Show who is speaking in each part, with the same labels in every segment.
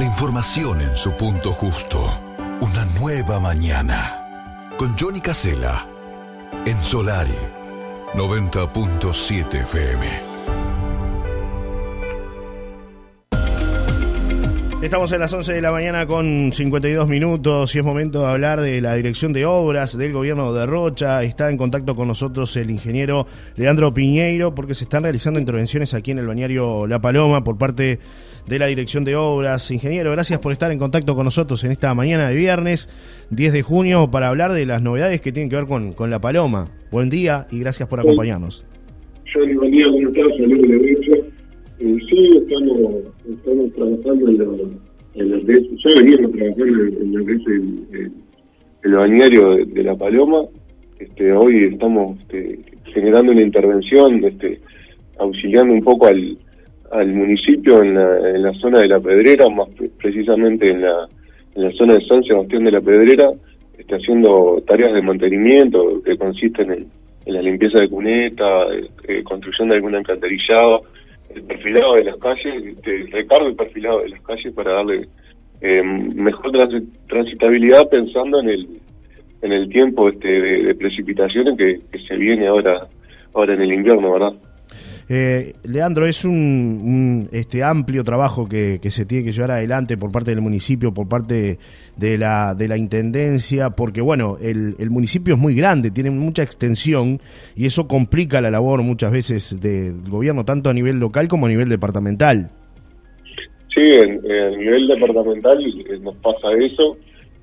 Speaker 1: La información en su punto justo. Una nueva mañana. Con Johnny Casella. En Solari. 90.7 FM.
Speaker 2: Estamos en las 11 de la mañana con 52 minutos y es momento de hablar de la dirección de obras del gobierno de Rocha. Está en contacto con nosotros el ingeniero Leandro Piñeiro porque se están realizando intervenciones aquí en el bañario La Paloma por parte de la dirección de obras. Ingeniero, gracias por estar en contacto con nosotros en esta mañana de viernes 10 de junio para hablar de las novedades que tienen que ver con, con La Paloma. Buen día y gracias por acompañarnos.
Speaker 3: buen día, ¿cómo estás? Saludos, eh, sí, estamos, estamos trabajando en, lo, en lo que es, ya veníamos trabajando en, lo que es el, el, bañario de, La Paloma. Este, hoy estamos este, generando una intervención, este, auxiliando un poco al, al municipio en la, en la zona de La Pedrera, más precisamente en la, en la zona de San Sebastián de La Pedrera, está haciendo tareas de mantenimiento que consisten en, en la limpieza de cuneta, eh, construcción de algún alcantarillado, el perfilado de las calles, recargo y perfilado de las calles para darle eh, mejor transitabilidad pensando en el en el tiempo este de, precipitaciones que, que, se viene ahora ahora en el invierno, ¿verdad?
Speaker 2: Eh, Leandro, es un, este amplio trabajo que, se tiene que llevar adelante por parte del municipio, por parte de la, de la intendencia, porque bueno, el, el municipio es muy grande, tiene mucha extensión y eso complica la labor muchas veces del gobierno, tanto a nivel local como a nivel departamental.
Speaker 3: Sí, a nivel departamental eh, nos pasa eso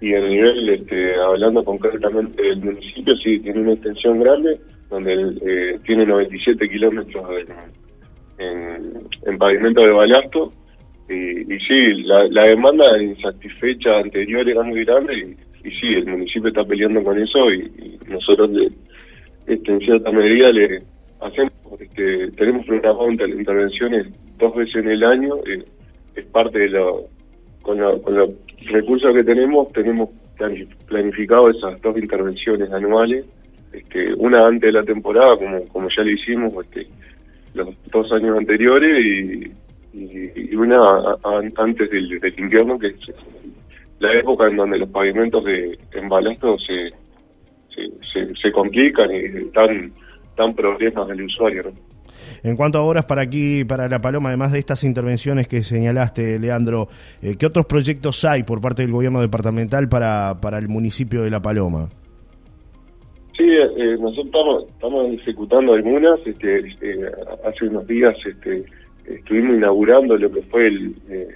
Speaker 3: y a nivel, este, hablando concretamente del municipio, sí, tiene una extensión grande donde eh, tiene 97 kilómetros en, en, pavimento de balasto. Y, y sí, la, la, demanda insatisfecha anterior era muy grande y, sí, el municipio está peleando con eso y, nosotros este, en cierta medida le hacemos, este, tenemos programado intervenciones dos veces en el año, eh, es parte de lo, con, con los recursos que tenemos, tenemos planificado esas dos intervenciones anuales este, una antes de la temporada, como, como ya le hicimos este, los dos años anteriores, y, una antes del, invierno, que es la época en donde los pavimentos de en se, se, se, complican y dan, dan problemas al usuario.
Speaker 2: En cuanto a obras para aquí, para La Paloma, además de estas intervenciones que señalaste, Leandro, eh, ¿qué otros proyectos hay por parte del gobierno departamental para, para el municipio de La Paloma?
Speaker 3: Sí, eh, nosotros estamos, estamos ejecutando algunas. Este, este, hace unos días este, estuvimos inaugurando lo que fue el, eh,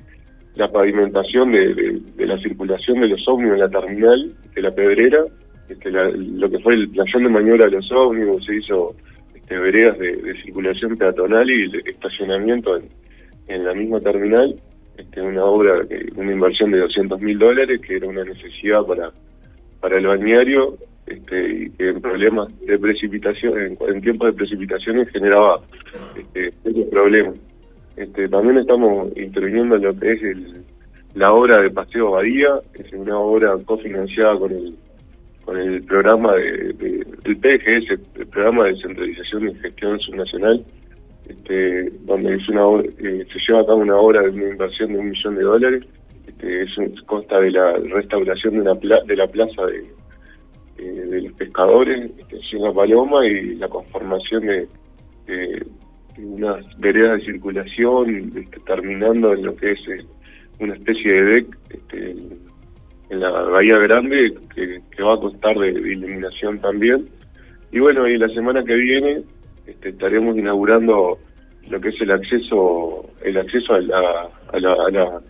Speaker 3: la pavimentación de, la circulación de los ómnibus en la terminal de la Pedrera. Este, lo que fue el playón de maniobra de los ómnibus, se hizo este, veredas de, circulación peatonal y de estacionamiento en, en la misma terminal. Este, una obra, una inversión de 200 mil dólares, que era una necesidad para, para el balneario este, y que en problemas de precipitación, en, tiempos de precipitaciones generaba este, problemas. Este, también estamos interviniendo en lo que es el, la obra de Paseo Bahía, que es una obra cofinanciada con el con el programa de, del PGS, el programa de descentralización y gestión subnacional, este, donde es una eh, se lleva a cabo una obra de una inversión de un millón de dólares, este, es consta de la restauración de una de la plaza de, eh, de los pescadores en la Paloma y la conformación de, unas veredas de circulación, este, terminando en lo que es eh, una especie de deck este, en la Bahía Grande que, va a costar de, iluminación también. Y bueno, y la semana que viene este, estaremos inaugurando lo que es el acceso el acceso a la, a la, a la,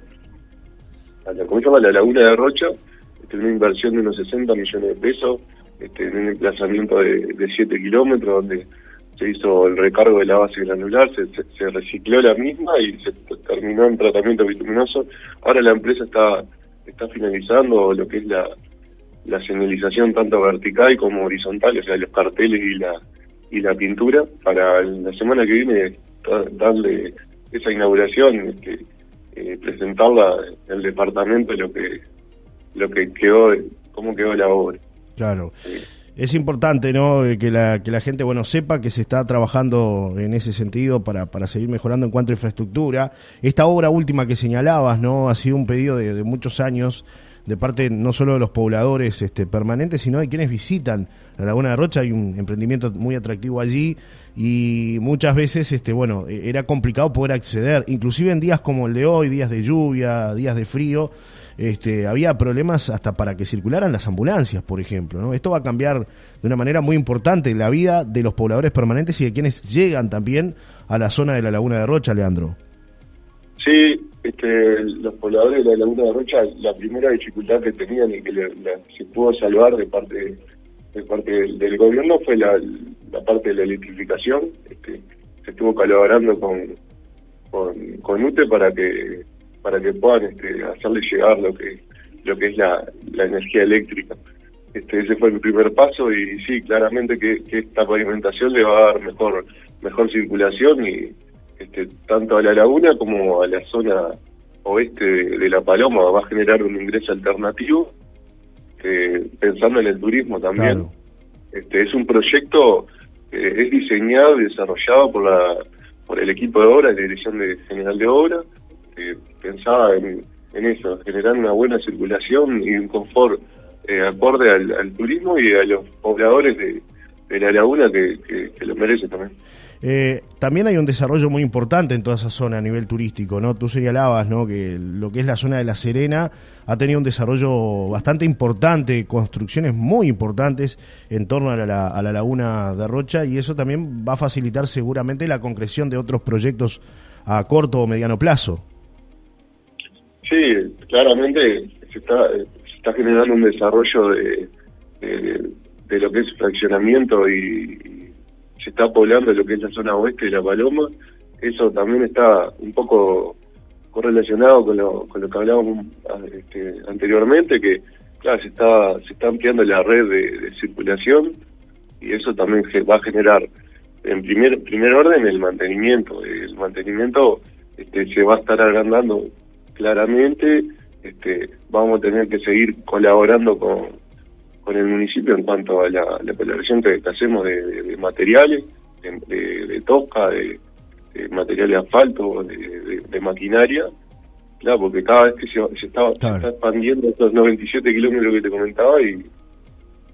Speaker 3: a la ¿cómo se llama? la laguna de Rocha una inversión de unos 60 millones de pesos este, en un emplazamiento de, de 7 kilómetros donde se hizo el recargo de la base granular, se, se, recicló la misma y se terminó en tratamiento bituminoso. Ahora la empresa está está finalizando lo que es la, señalización tanto vertical como horizontal, o sea, los carteles y la y la pintura para la semana que viene darle esa inauguración, este, eh, presentarla en el departamento lo que lo que quedó, cómo quedó la obra.
Speaker 2: Claro. Es importante, ¿no? Eh, que la, que la gente, bueno, sepa que se está trabajando en ese sentido para, para seguir mejorando en cuanto a infraestructura. Esta obra última que señalabas, ¿no? Ha sido un pedido de, muchos años de parte no solo de los pobladores este, permanentes, sino de quienes visitan la Laguna de Rocha. Hay un emprendimiento muy atractivo allí y muchas veces, este, bueno, e, era complicado poder acceder, inclusive en días como el de hoy, días de lluvia, días de frío este, había problemas hasta para que circularan las ambulancias, por ejemplo. ¿no? Esto va a cambiar de una manera muy importante la vida de los pobladores permanentes y de quienes llegan también a la zona de la Laguna de Rocha, Leandro.
Speaker 3: Sí, este, los pobladores de la Laguna de Rocha, la primera dificultad que tenían y que se pudo salvar de parte de parte del, gobierno fue la, parte de la electrificación. Este, se estuvo colaborando con, con, con UTE para que para que puedan este, hacerle llegar lo que lo que es la, la energía eléctrica. Este, ese fue el primer paso y sí, claramente que, esta pavimentación le va a dar mejor mejor circulación y este, tanto a la laguna como a la zona oeste de, La Paloma va a generar un ingreso alternativo eh, pensando en el turismo también. Este, es un proyecto que es diseñado y desarrollado por la por el equipo de obras, la Dirección de General de Obras, pensaba en, eso, generar una buena circulación y un confort eh, acorde al, turismo y a los pobladores de, la laguna que, lo merecen también.
Speaker 2: Eh, también hay un desarrollo muy importante en toda esa zona a nivel turístico, ¿no? Tú señalabas, ¿no? Que lo que es la zona de La Serena ha tenido un desarrollo bastante importante, construcciones muy importantes en torno a la, a la laguna de Rocha y eso también va a facilitar seguramente la concreción de otros proyectos a corto o mediano plazo.
Speaker 3: Sí, claramente se está, generando un desarrollo de, de, lo que es fraccionamiento y, se está poblando lo que es la zona oeste de La Paloma. Eso también está un poco correlacionado con lo, con lo que hablábamos este, anteriormente, que claro, se está, se está ampliando la red de, circulación y eso también va a generar en primer primer orden el mantenimiento. El mantenimiento este, se va a estar agrandando claramente este, vamos a tener que seguir colaborando con, con el municipio en cuanto a la, la colaboración que, hacemos de, materiales, de, de, tosca, de, material de asfalto, de, maquinaria, claro, porque cada vez que se, está, expandiendo estos 97 kilómetros que te comentaba y,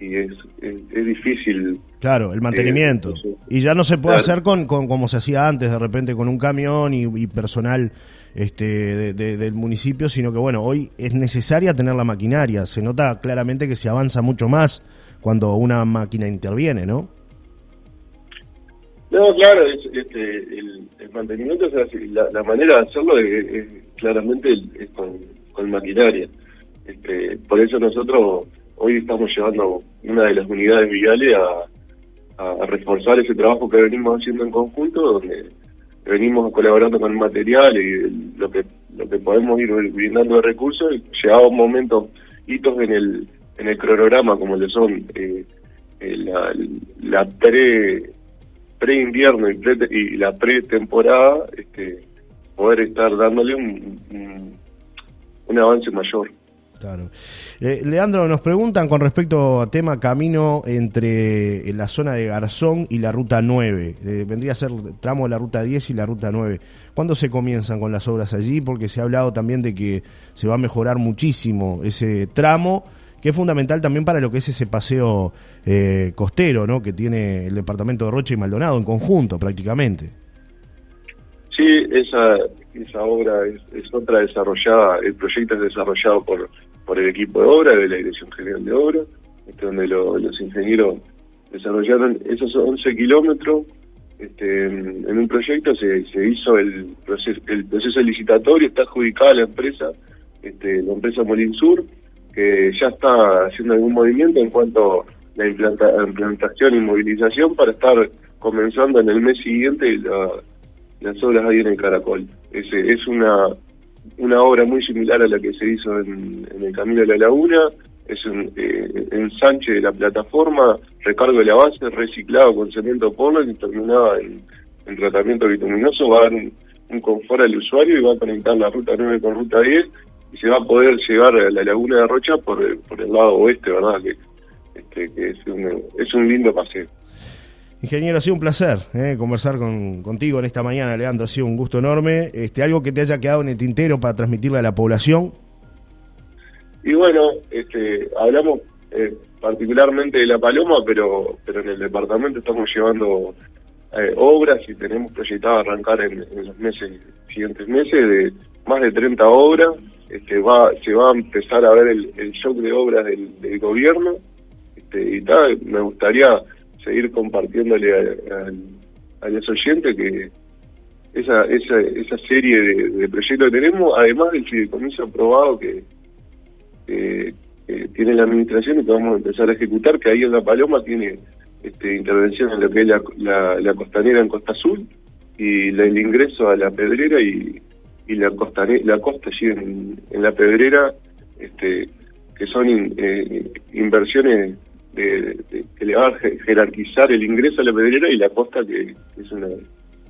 Speaker 3: y es, es, difícil.
Speaker 2: Claro, el mantenimiento. Eh, y ya no se puede hacer con, con como se hacía antes, de repente con un camión y personal este, del municipio, sino que bueno, hoy es necesaria tener la maquinaria. Se nota claramente que se avanza mucho más cuando una máquina interviene, ¿no?
Speaker 3: No, claro, este, el, mantenimiento, la, manera de hacerlo es, claramente es con, maquinaria. Este, por eso nosotros hoy estamos llevando una de las unidades viales a, reforzar ese trabajo que venimos haciendo en conjunto, donde venimos colaborando con el material y lo que lo que podemos ir brindando de recursos, llegado un momento, hitos en el en el cronograma como le son eh, eh, la, la pre pre invierno y, y la pre temporada, este, poder estar dándole un, un avance mayor.
Speaker 2: Claro. Eh, Leandro, nos preguntan con respecto a tema camino entre la zona de Garzón y la ruta 9. Eh, vendría a ser tramo de la ruta 10 y la ruta 9. ¿Cuándo se comienzan con las obras allí? Porque se ha hablado también de que se va a mejorar muchísimo ese tramo, que es fundamental también para lo que es ese paseo eh, costero ¿no? que tiene el departamento de Rocha y Maldonado en conjunto prácticamente.
Speaker 3: Sí, esa, esa obra es, otra desarrollada, el proyecto es desarrollado por, por el equipo de obra de la Dirección General de Obra, este, donde los ingenieros desarrollaron esos 11 kilómetros. Este, en un proyecto se, se hizo el proceso, el proceso licitatorio, está adjudicada la empresa, este, la empresa Molinsur, que ya está haciendo algún movimiento en cuanto a la implantación y movilización para estar comenzando en el mes siguiente la las obras ahí en el Caracol. Es, es una, una obra muy similar a la que se hizo en, el Camino de la Laguna, es un eh, ensanche de la plataforma, recargo de la base, reciclado con cemento polen y terminado en, tratamiento bituminoso, va a dar un, confort al usuario y va a conectar la ruta 9 con ruta 10 y se va a poder llegar a la laguna de Rocha por, por el lado oeste, ¿verdad? Que este, que es un, es un lindo paseo.
Speaker 2: Ingeniero, ha sido un placer eh, conversar con, contigo en esta mañana, Leandro. Ha sido un gusto enorme. Este, ¿Algo que te haya quedado en el tintero para transmitirle a la población?
Speaker 3: Y bueno, este, hablamos eh, particularmente de La Paloma, pero, pero en el departamento estamos llevando eh, obras y tenemos proyectado arrancar en, los meses siguientes meses de más de 30 obras. Este, va, se va a empezar a ver el, el shock de obras del, gobierno. Este, y tal, me gustaría seguir compartiéndole a, a, los oyentes que esa, esa, esa serie de, proyectos que tenemos, además del fideicomiso aprobado que, tiene la administración y que vamos a empezar a ejecutar, que ahí en La Paloma tiene este, intervención en lo que es la, la, costanera en Costa Azul y el ingreso a la pedrera y, y la, la costa allí en, en la pedrera, este, que son eh, inversiones que le va a jerarquizar el ingreso a la pedrera y la costa, que es una,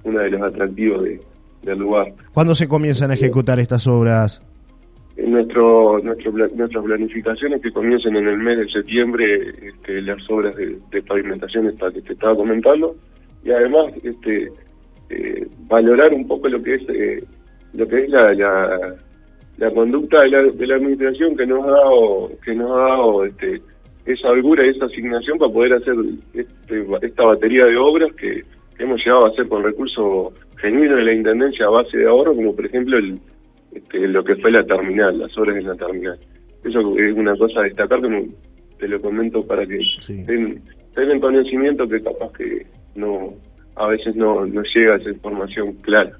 Speaker 3: una de los atractivos del lugar.
Speaker 2: ¿Cuándo se comienzan a ejecutar estas obras?
Speaker 3: En nuestro, nuestro, nuestras planificaciones que comiencen en el mes de septiembre este, las obras de, pavimentación esta que te estaba comentando y además este eh, valorar un poco lo que es eh, lo que es la, la, la conducta de la, de la administración que nos ha dado que nos ha dado este esa holgura y esa asignación para poder hacer este, esta batería de obras que hemos llegado a hacer con recursos genuinos de la Intendencia a base de ahorro, como por ejemplo el, este, lo que fue la terminal, las obras en la terminal. Eso es una cosa a destacar, que te lo comento para que tengan conocimiento que capaz que no a veces no, no llega esa información clara.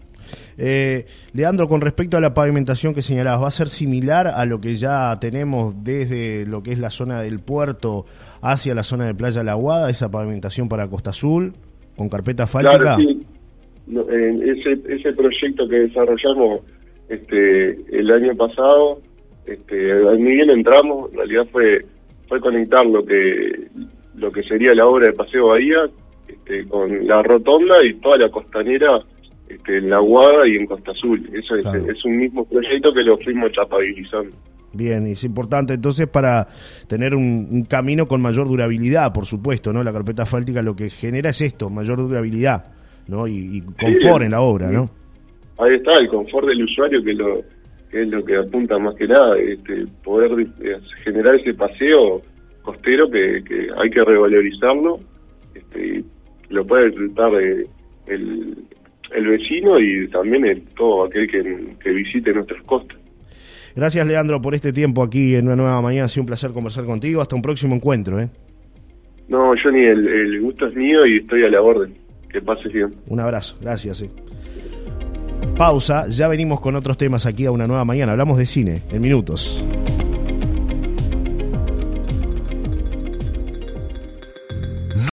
Speaker 2: Eh, Leandro, con respecto a la pavimentación que señalabas, ¿va a ser similar a lo que ya tenemos desde lo que es la zona del puerto hacia la zona de Playa La Aguada, esa pavimentación para Costa Azul, con carpeta asfáltica?
Speaker 3: Claro, ese, ese proyecto que desarrollamos este, el año pasado, este, ni bien entramos, en realidad fue fue conectar lo que lo que sería la obra de Paseo Bahía este, con la rotonda y toda la costanera este, en La Guada y en Costa Azul. Eso es, un mismo proyecto que lo fuimos chapabilizando.
Speaker 2: Bien, y es importante entonces para tener un, camino con mayor durabilidad, por supuesto, ¿no? La carpeta asfáltica lo que genera es esto, mayor durabilidad, ¿no? Y, confort en la obra, ¿no?
Speaker 3: Ahí está, el confort del usuario que, lo, que es lo que apunta más que nada, este, poder eh, generar ese paseo costero que, que hay que revalorizarlo, este, lo puede disfrutar eh, el, el vecino y también el, todo aquel que, visite nuestras costas.
Speaker 2: Gracias, Leandro, por este tiempo aquí en una nueva mañana. Ha sido un placer conversar contigo. Hasta un próximo encuentro. ¿eh?
Speaker 3: No, Johnny, el, el gusto es mío y estoy a la orden. Que pases bien.
Speaker 2: Un abrazo. Gracias. Pausa. Ya venimos con otros temas aquí a una nueva mañana. Hablamos de cine en minutos.